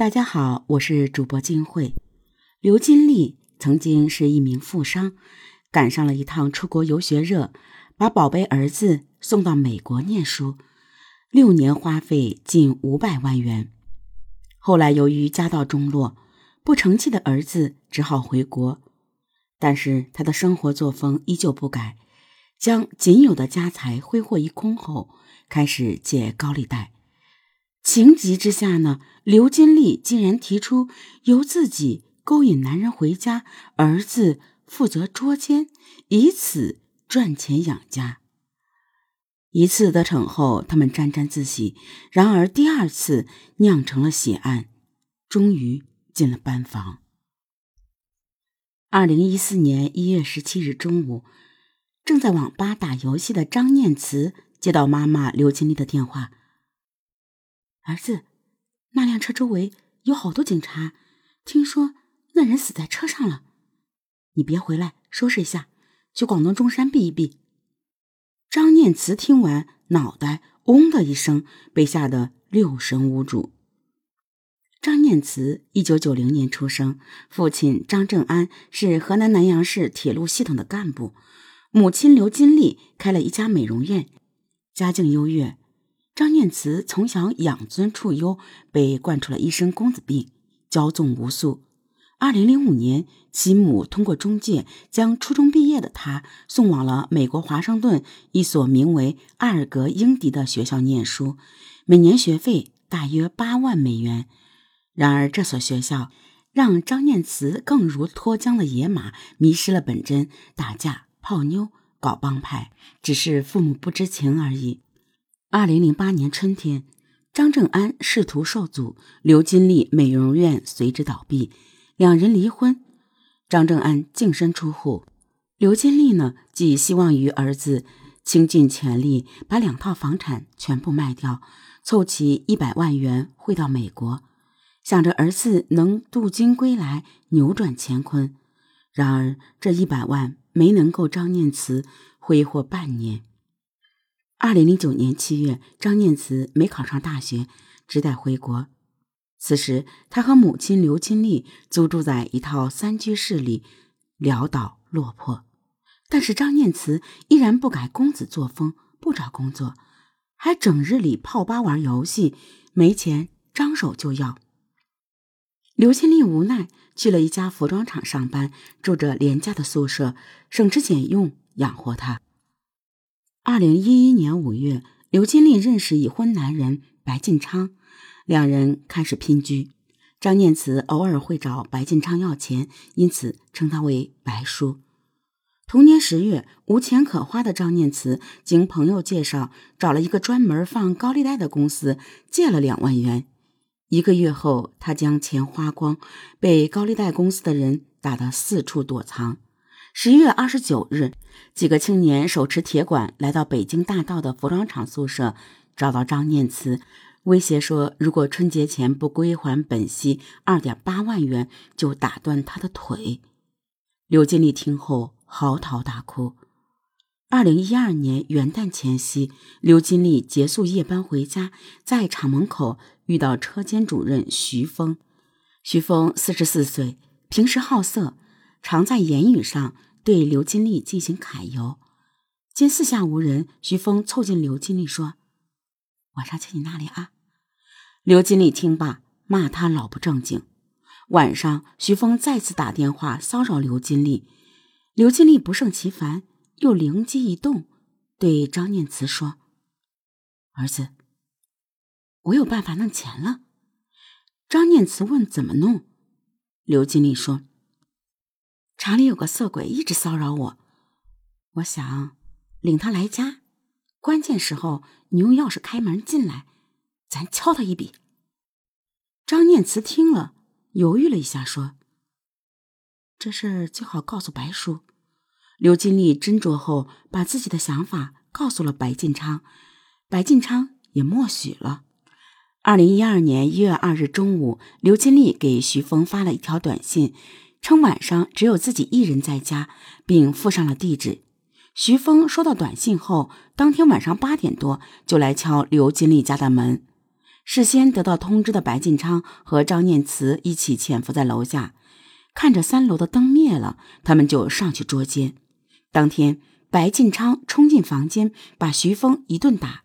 大家好，我是主播金慧。刘金丽曾经是一名富商，赶上了一趟出国游学热，把宝贝儿子送到美国念书，六年花费近五百万元。后来由于家道中落，不成器的儿子只好回国，但是他的生活作风依旧不改，将仅有的家财挥霍一空后，开始借高利贷。情急之下呢，刘金丽竟然提出由自己勾引男人回家，儿子负责捉奸，以此赚钱养家。一次得逞后，他们沾沾自喜；然而第二次酿成了血案，终于进了班房。二零一四年一月十七日中午，正在网吧打游戏的张念慈接到妈妈刘金丽的电话。儿子，那辆车周围有好多警察，听说那人死在车上了。你别回来，收拾一下，去广东中山避一避。张念慈听完，脑袋“嗡”的一声，被吓得六神无主。张念慈一九九零年出生，父亲张正安是河南南阳市铁路系统的干部，母亲刘金丽开了一家美容院，家境优越。张念慈从小养尊处优，被惯出了一身公子病，骄纵无素。二零零五年，其母通过中介将初中毕业的他送往了美国华盛顿一所名为艾尔格英迪的学校念书，每年学费大约八万美元。然而，这所学校让张念慈更如脱缰的野马，迷失了本真，打架、泡妞、搞帮派，只是父母不知情而已。二零零八年春天，张正安仕途受阻，刘金丽美容院随之倒闭，两人离婚。张正安净身出户，刘金丽呢，寄希望于儿子，倾尽全力把两套房产全部卖掉，凑齐一百万元汇到美国，想着儿子能镀金归来，扭转乾坤。然而这一百万没能够张念慈挥霍半年。二零零九年七月，张念慈没考上大学，只得回国。此时，他和母亲刘清丽租住在一套三居室里，潦倒落魄。但是张念慈依然不改公子作风，不找工作，还整日里泡吧玩游戏，没钱张手就要。刘清丽无奈去了一家服装厂上班，住着廉价的宿舍，省吃俭用养活他。二零一一年五月，刘金丽认识已婚男人白进昌，两人开始姘居。张念慈偶尔会找白进昌要钱，因此称他为白叔。同年十月，无钱可花的张念慈经朋友介绍，找了一个专门放高利贷的公司，借了两万元。一个月后，他将钱花光，被高利贷公司的人打得四处躲藏。十一月二十九日，几个青年手持铁管来到北京大道的服装厂宿舍，找到张念慈，威胁说：“如果春节前不归还本息二点八万元，就打断他的腿。”刘金丽听后嚎啕大哭。二零一二年元旦前夕，刘金丽结束夜班回家，在厂门口遇到车间主任徐峰。徐峰四十四岁，平时好色。常在言语上对刘金丽进行揩油。见四下无人，徐峰凑近刘金丽说：“晚上去你那里啊。”刘金丽听罢，骂他老不正经。晚上，徐峰再次打电话骚扰刘金丽。刘金丽不胜其烦，又灵机一动，对张念慈说：“儿子，我有办法弄钱了。”张念慈问：“怎么弄？”刘金丽说。厂里有个色鬼一直骚扰我，我想领他来家，关键时候你用钥匙开门进来，咱敲他一笔。张念慈听了，犹豫了一下，说：“这事儿最好告诉白叔。”刘金丽斟酌后，把自己的想法告诉了白进昌，白进昌也默许了。二零一二年一月二日中午，刘金丽给徐峰发了一条短信。称晚上只有自己一人在家，并附上了地址。徐峰收到短信后，当天晚上八点多就来敲刘金丽家的门。事先得到通知的白进昌和张念慈一起潜伏在楼下，看着三楼的灯灭了，他们就上去捉奸。当天，白进昌冲进房间，把徐峰一顿打。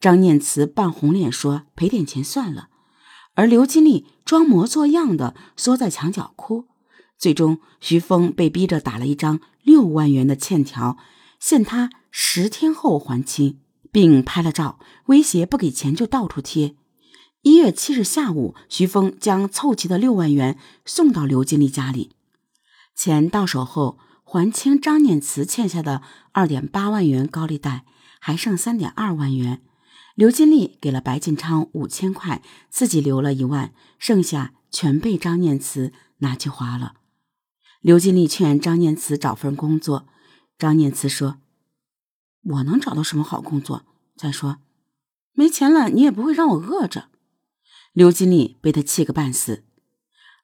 张念慈扮红脸说：“赔点钱算了。”而刘金丽装模作样的缩在墙角哭。最终，徐峰被逼着打了一张六万元的欠条，限他十天后还清，并拍了照，威胁不给钱就到处贴。一月七日下午，徐峰将凑齐的六万元送到刘金丽家里。钱到手后，还清张念慈欠下的二点八万元高利贷，还剩三点二万元。刘金丽给了白进昌五千块，自己留了一万，剩下全被张念慈拿去花了。刘金丽劝张念慈找份工作，张念慈说：“我能找到什么好工作？再说，没钱了，你也不会让我饿着。”刘金丽被他气个半死。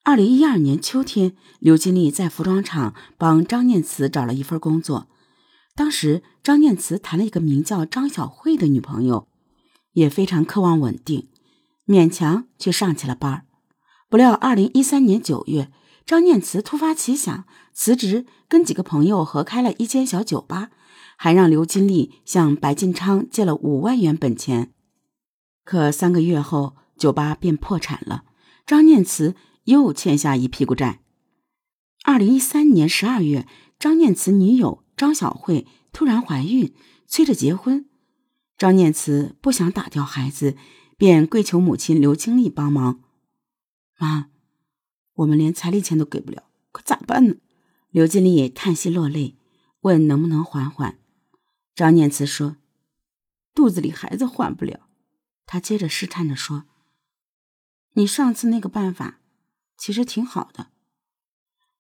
二零一二年秋天，刘金丽在服装厂帮张念慈找了一份工作。当时，张念慈谈了一个名叫张小慧的女朋友，也非常渴望稳定，勉强去上起了班。不料，二零一三年九月。张念慈突发奇想，辞职，跟几个朋友合开了一间小酒吧，还让刘金丽向白进昌借了五万元本钱。可三个月后，酒吧便破产了，张念慈又欠下一屁股债。二零一三年十二月，张念慈女友张小慧突然怀孕，催着结婚。张念慈不想打掉孩子，便跪求母亲刘金丽帮忙。妈。我们连彩礼钱都给不了，可咋办呢？刘金丽叹息落泪，问能不能缓缓。张念慈说：“肚子里孩子缓不了。”他接着试探着说：“你上次那个办法其实挺好的。”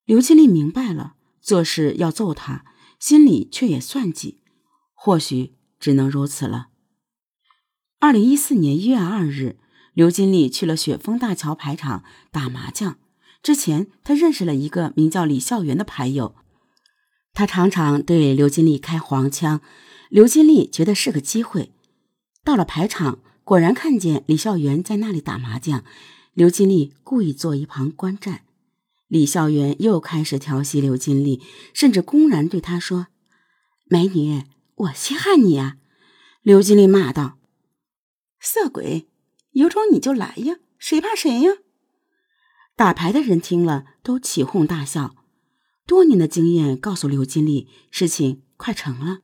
刘金丽明白了，做事要揍他，心里却也算计，或许只能如此了。二零一四年一月二日，刘金丽去了雪峰大桥牌场打麻将。之前，他认识了一个名叫李孝元的牌友，他常常对刘金丽开黄腔，刘金丽觉得是个机会。到了牌场，果然看见李孝元在那里打麻将，刘金丽故意坐一旁观战。李孝元又开始调戏刘金丽，甚至公然对她说：“美女，我稀罕你啊！”刘金丽骂道：“色鬼，有种你就来呀，谁怕谁呀！”打牌的人听了都起哄大笑。多年的经验告诉刘金丽，事情快成了。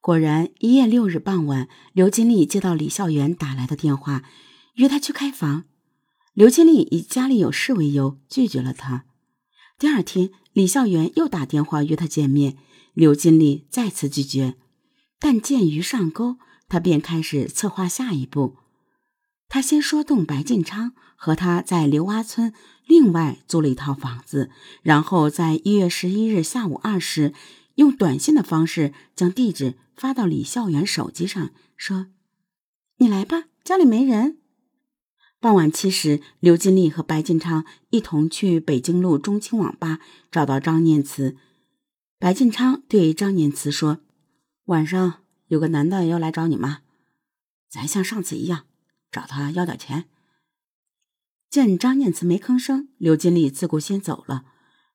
果然，一月六日傍晚，刘金丽接到李孝元打来的电话，约他去开房。刘金丽以家里有事为由拒绝了他。第二天，李孝元又打电话约他见面，刘金丽再次拒绝。但鉴于上钩，他便开始策划下一步。他先说动白进昌和他在刘洼村另外租了一套房子，然后在一月十一日下午二时，用短信的方式将地址发到李孝元手机上，说：“你来吧，家里没人。”傍晚七时，刘金丽和白进昌一同去北京路中青网吧找到张念慈。白进昌对张念慈说：“晚上有个男的要来找你妈，咱像上次一样。”找他要点钱。见张念慈没吭声，刘金丽自顾先走了。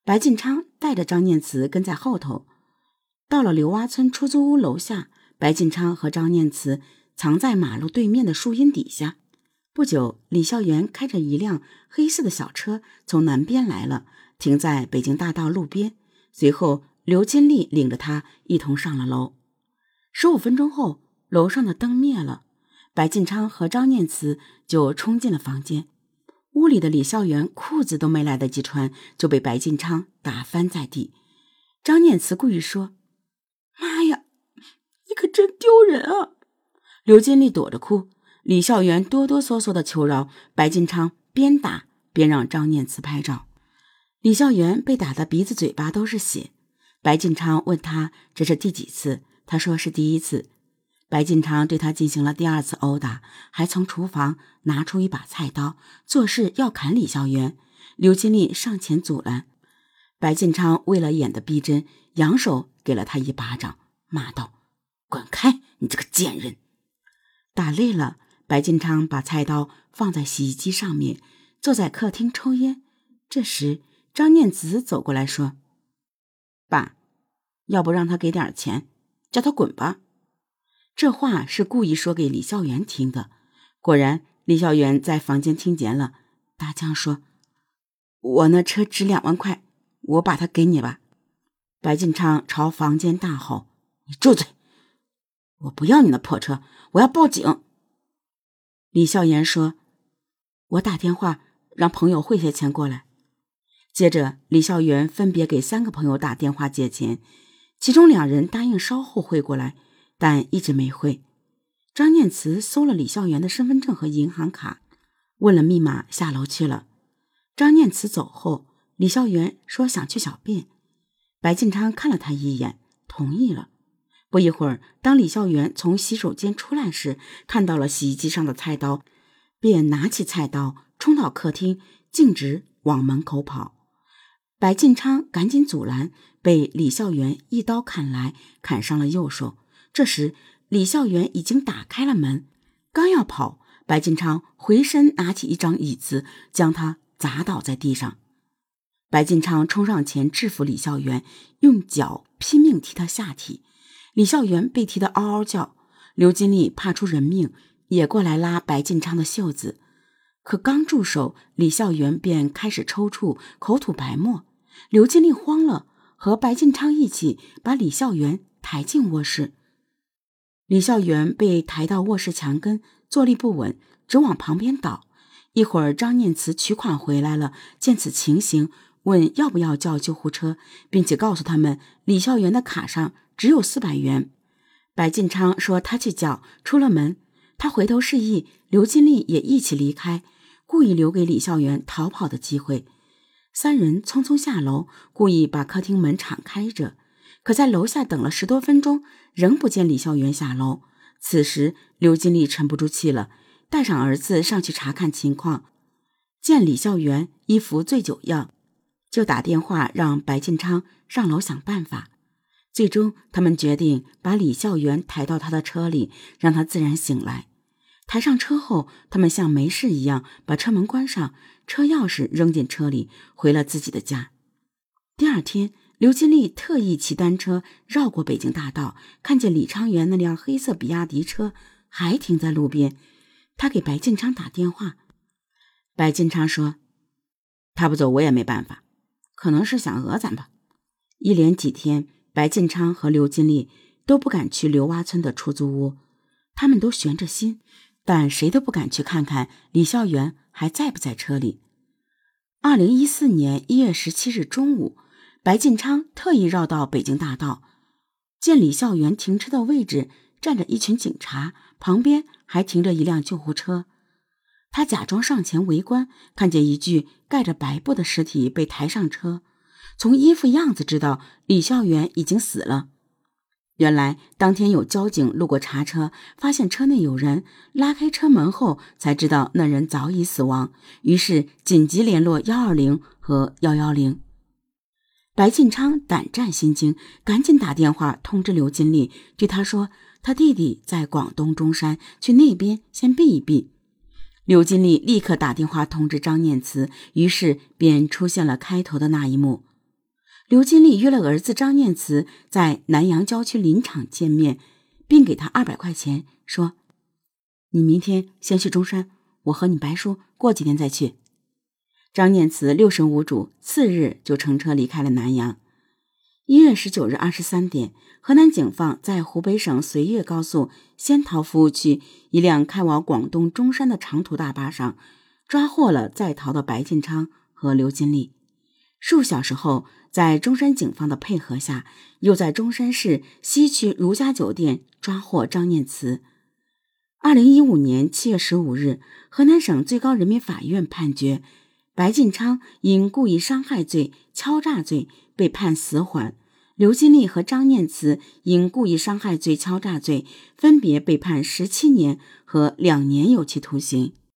白进昌带着张念慈跟在后头，到了刘洼村出租屋楼下，白进昌和张念慈藏在马路对面的树荫底下。不久，李孝元开着一辆黑色的小车从南边来了，停在北京大道路边。随后，刘金丽领着他一同上了楼。十五分钟后，楼上的灯灭了。白进昌和张念慈就冲进了房间，屋里的李孝元裤子都没来得及穿，就被白进昌打翻在地。张念慈故意说：“妈呀，你可真丢人啊！”刘金丽躲着哭，李孝元哆哆嗦嗦的求饶。白进昌边打边让张念慈拍照。李孝元被打得鼻子嘴巴都是血。白进昌问他这是第几次，他说是第一次。白进昌对他进行了第二次殴打，还从厨房拿出一把菜刀，作势要砍李孝元。刘金丽上前阻拦，白进昌为了演的逼真，扬手给了他一巴掌，骂道：“滚开，你这个贱人！”打累了，白进昌把菜刀放在洗衣机上面，坐在客厅抽烟。这时，张念慈走过来说：“爸，要不让他给点钱，叫他滚吧。”这话是故意说给李孝元听的。果然，李孝元在房间听见了，大腔说：“我那车值两万块，我把它给你吧。”白进昌朝房间大吼：“你住嘴！我不要你那破车，我要报警！”李孝元说：“我打电话让朋友汇些钱过来。”接着，李孝元分别给三个朋友打电话借钱，其中两人答应稍后汇过来，但一直没汇。张念慈搜了李孝元的身份证和银行卡，问了密码，下楼去了。张念慈走后，李孝元说想去小便，白进昌看了他一眼，同意了。不一会儿，当李孝元从洗手间出来时，看到了洗衣机上的菜刀，便拿起菜刀冲到客厅，径直往门口跑。白进昌赶紧阻拦，被李孝元一刀砍来，砍伤了右手。这时，李孝元已经打开了门，刚要跑，白进昌回身拿起一张椅子，将他砸倒在地上。白进昌冲上前制服李孝元，用脚拼命踢他下体。李孝元被踢得嗷嗷叫，刘金丽怕出人命，也过来拉白进昌的袖子。可刚住手，李孝元便开始抽搐，口吐白沫。刘金丽慌了，和白进昌一起把李孝元抬进卧室。李孝元被抬到卧室墙根，坐立不稳，直往旁边倒。一会儿，张念慈取款回来了，见此情形，问要不要叫救护车，并且告诉他们李孝元的卡上。只有四百元，白进昌说他去叫。出了门，他回头示意刘金丽也一起离开，故意留给李孝元逃跑的机会。三人匆匆下楼，故意把客厅门敞开着。可在楼下等了十多分钟，仍不见李孝元下楼。此时，刘金丽沉不住气了，带上儿子上去查看情况。见李孝元一副醉酒样，就打电话让白进昌上楼想办法。最终，他们决定把李孝元抬到他的车里，让他自然醒来。抬上车后，他们像没事一样把车门关上，车钥匙扔进车里，回了自己的家。第二天，刘金丽特意骑单车绕过北京大道，看见李昌元那辆黑色比亚迪车还停在路边，他给白进昌打电话。白进昌说：“他不走，我也没办法，可能是想讹咱吧。”一连几天。白进昌和刘金丽都不敢去刘洼村的出租屋，他们都悬着心，但谁都不敢去看看李孝元还在不在车里。二零一四年一月十七日中午，白进昌特意绕到北京大道，见李孝元停车的位置站着一群警察，旁边还停着一辆救护车。他假装上前围观，看见一具盖着白布的尸体被抬上车。从衣服样子知道李孝元已经死了。原来当天有交警路过查车，发现车内有人，拉开车门后才知道那人早已死亡，于是紧急联络幺二零和幺幺零。白进昌胆战心惊，赶紧打电话通知刘金丽，对他说他弟弟在广东中山，去那边先避一避。刘金丽立刻打电话通知张念慈，于是便出现了开头的那一幕。刘金丽约了儿子张念慈在南阳郊区林场见面，并给他二百块钱，说：“你明天先去中山，我和你白叔过几天再去。”张念慈六神无主，次日就乘车离开了南阳。一月十九日二十三点，河南警方在湖北省绥越高速仙桃服务区一辆开往广东中山的长途大巴上，抓获了在逃的白进昌和刘金丽。数小时后。在中山警方的配合下，又在中山市西区如家酒店抓获张念慈。二零一五年七月十五日，河南省最高人民法院判决白进昌因故意伤害罪、敲诈罪被判死缓，刘金丽和张念慈因故意伤害罪、敲诈罪分别被判十七年和两年有期徒刑。